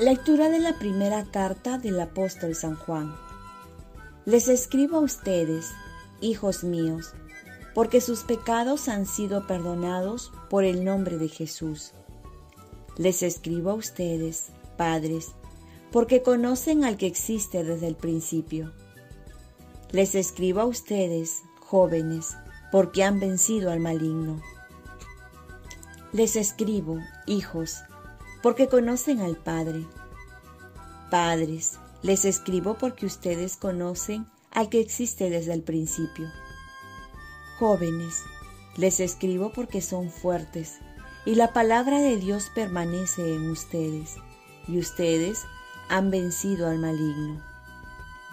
Lectura de la primera carta del apóstol San Juan. Les escribo a ustedes, hijos míos, porque sus pecados han sido perdonados por el nombre de Jesús. Les escribo a ustedes, padres, porque conocen al que existe desde el principio. Les escribo a ustedes, jóvenes, porque han vencido al maligno. Les escribo, hijos, porque conocen al Padre. Padres, les escribo porque ustedes conocen al que existe desde el principio. Jóvenes, les escribo porque son fuertes y la palabra de Dios permanece en ustedes y ustedes han vencido al maligno.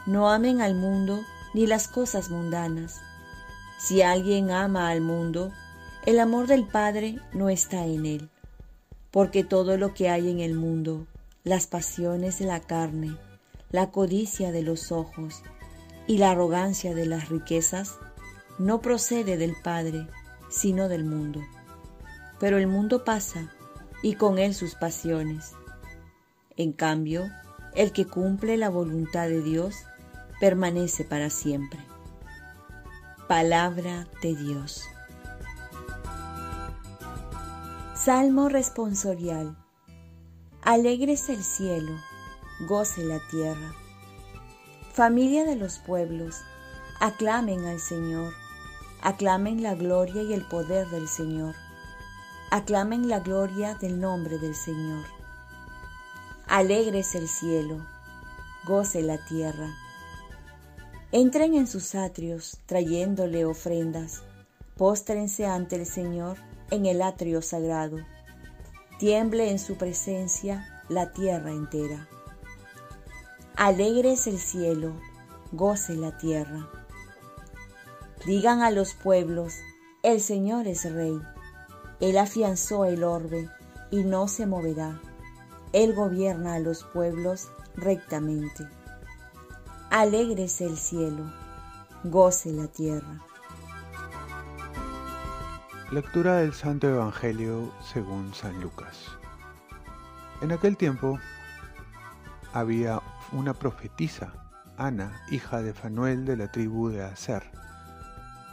No amen al mundo ni las cosas mundanas. Si alguien ama al mundo, el amor del Padre no está en él porque todo lo que hay en el mundo, las pasiones de la carne, la codicia de los ojos y la arrogancia de las riquezas, no procede del Padre, sino del mundo. Pero el mundo pasa y con él sus pasiones. En cambio, el que cumple la voluntad de Dios permanece para siempre. Palabra de Dios. Salmo responsorial. Alegres el cielo, goce la tierra. Familia de los pueblos, aclamen al Señor, aclamen la gloria y el poder del Señor, aclamen la gloria del nombre del Señor. Alegres el cielo, goce la tierra. Entren en sus atrios trayéndole ofrendas, póstrense ante el Señor en el atrio sagrado. Tiemble en su presencia la tierra entera. Alegre es el cielo, goce la tierra. Digan a los pueblos, el Señor es rey. Él afianzó el orbe y no se moverá. Él gobierna a los pueblos rectamente. Alegre el cielo, goce la tierra. Lectura del Santo Evangelio según San Lucas. En aquel tiempo había una profetisa, Ana, hija de Fanuel de la tribu de Aser.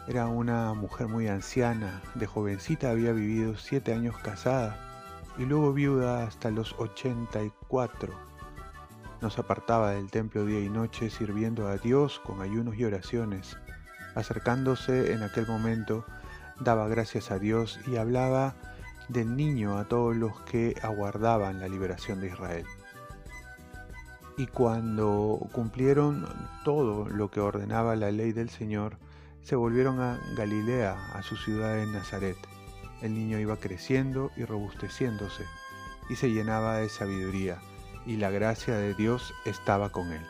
Era una mujer muy anciana, de jovencita había vivido siete años casada y luego viuda hasta los ochenta y cuatro. No se apartaba del templo día y noche sirviendo a Dios con ayunos y oraciones, acercándose en aquel momento daba gracias a Dios y hablaba del niño a todos los que aguardaban la liberación de Israel. Y cuando cumplieron todo lo que ordenaba la ley del Señor, se volvieron a Galilea, a su ciudad de Nazaret. El niño iba creciendo y robusteciéndose, y se llenaba de sabiduría, y la gracia de Dios estaba con él.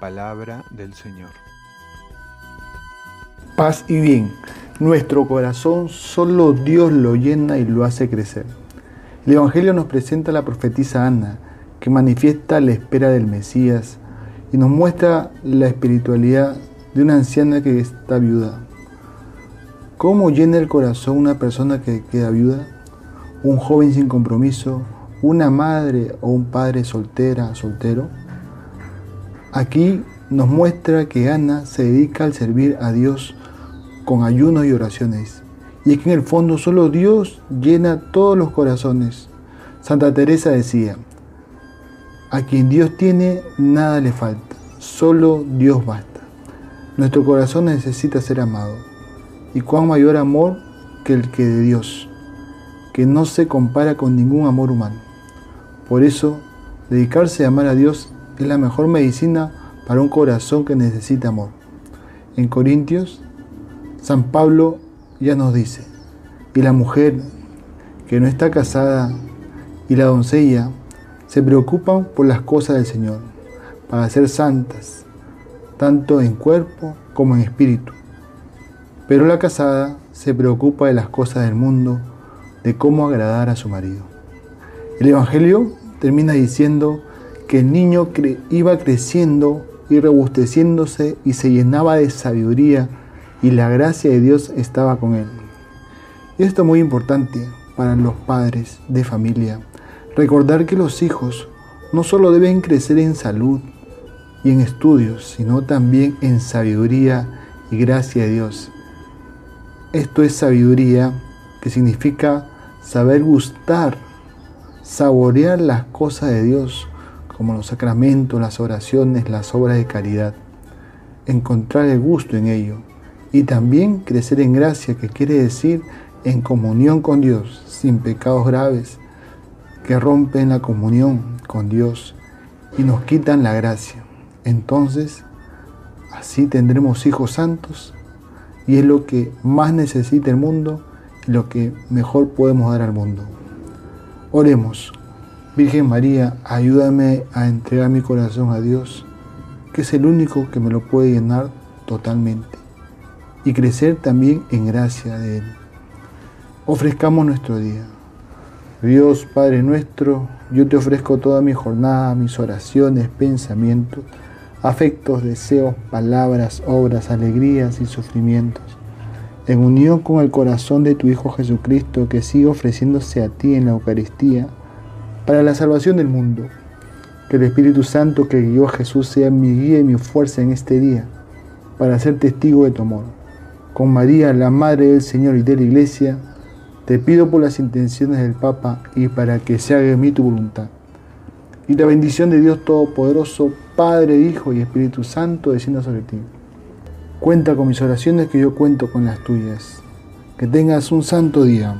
Palabra del Señor. Paz y bien. Nuestro corazón solo Dios lo llena y lo hace crecer. El Evangelio nos presenta a la profetisa Ana, que manifiesta la espera del Mesías y nos muestra la espiritualidad de una anciana que está viuda. ¿Cómo llena el corazón una persona que queda viuda? ¿Un joven sin compromiso? ¿Una madre o un padre soltera, soltero? Aquí nos muestra que Ana se dedica al servir a Dios con ayunos y oraciones. Y es que en el fondo solo Dios llena todos los corazones. Santa Teresa decía, a quien Dios tiene, nada le falta, solo Dios basta. Nuestro corazón necesita ser amado. Y cuán mayor amor que el que de Dios, que no se compara con ningún amor humano. Por eso, dedicarse a amar a Dios es la mejor medicina para un corazón que necesita amor. En Corintios San Pablo ya nos dice, y la mujer que no está casada y la doncella se preocupan por las cosas del Señor, para ser santas, tanto en cuerpo como en espíritu. Pero la casada se preocupa de las cosas del mundo, de cómo agradar a su marido. El Evangelio termina diciendo que el niño iba creciendo y robusteciéndose y se llenaba de sabiduría y la gracia de Dios estaba con él. Esto es muy importante para los padres de familia, Recordar que los hijos no solo deben crecer en salud y en estudios, sino también en sabiduría y gracia de Dios. Esto es sabiduría que significa saber gustar, saborear las cosas de Dios, como los sacramentos, las oraciones, las obras de caridad, encontrar el gusto en ello y también crecer en gracia, que quiere decir en comunión con Dios, sin pecados graves, que rompen la comunión con Dios y nos quitan la gracia. Entonces, así tendremos hijos santos y es lo que más necesita el mundo y lo que mejor podemos dar al mundo. Oremos. Virgen María, ayúdame a entregar mi corazón a Dios, que es el único que me lo puede llenar totalmente, y crecer también en gracia de Él. Ofrezcamos nuestro día. Dios Padre nuestro, yo te ofrezco toda mi jornada, mis oraciones, pensamientos, afectos, deseos, palabras, obras, alegrías y sufrimientos, en unión con el corazón de tu Hijo Jesucristo que sigue ofreciéndose a ti en la Eucaristía para la salvación del mundo. Que el Espíritu Santo que guió a Jesús sea mi guía y mi fuerza en este día, para ser testigo de tu amor. Con María, la Madre del Señor y de la Iglesia, te pido por las intenciones del Papa y para que se haga en mí tu voluntad. Y la bendición de Dios Todopoderoso, Padre, Hijo y Espíritu Santo, descienda sobre ti. Cuenta con mis oraciones que yo cuento con las tuyas. Que tengas un santo día.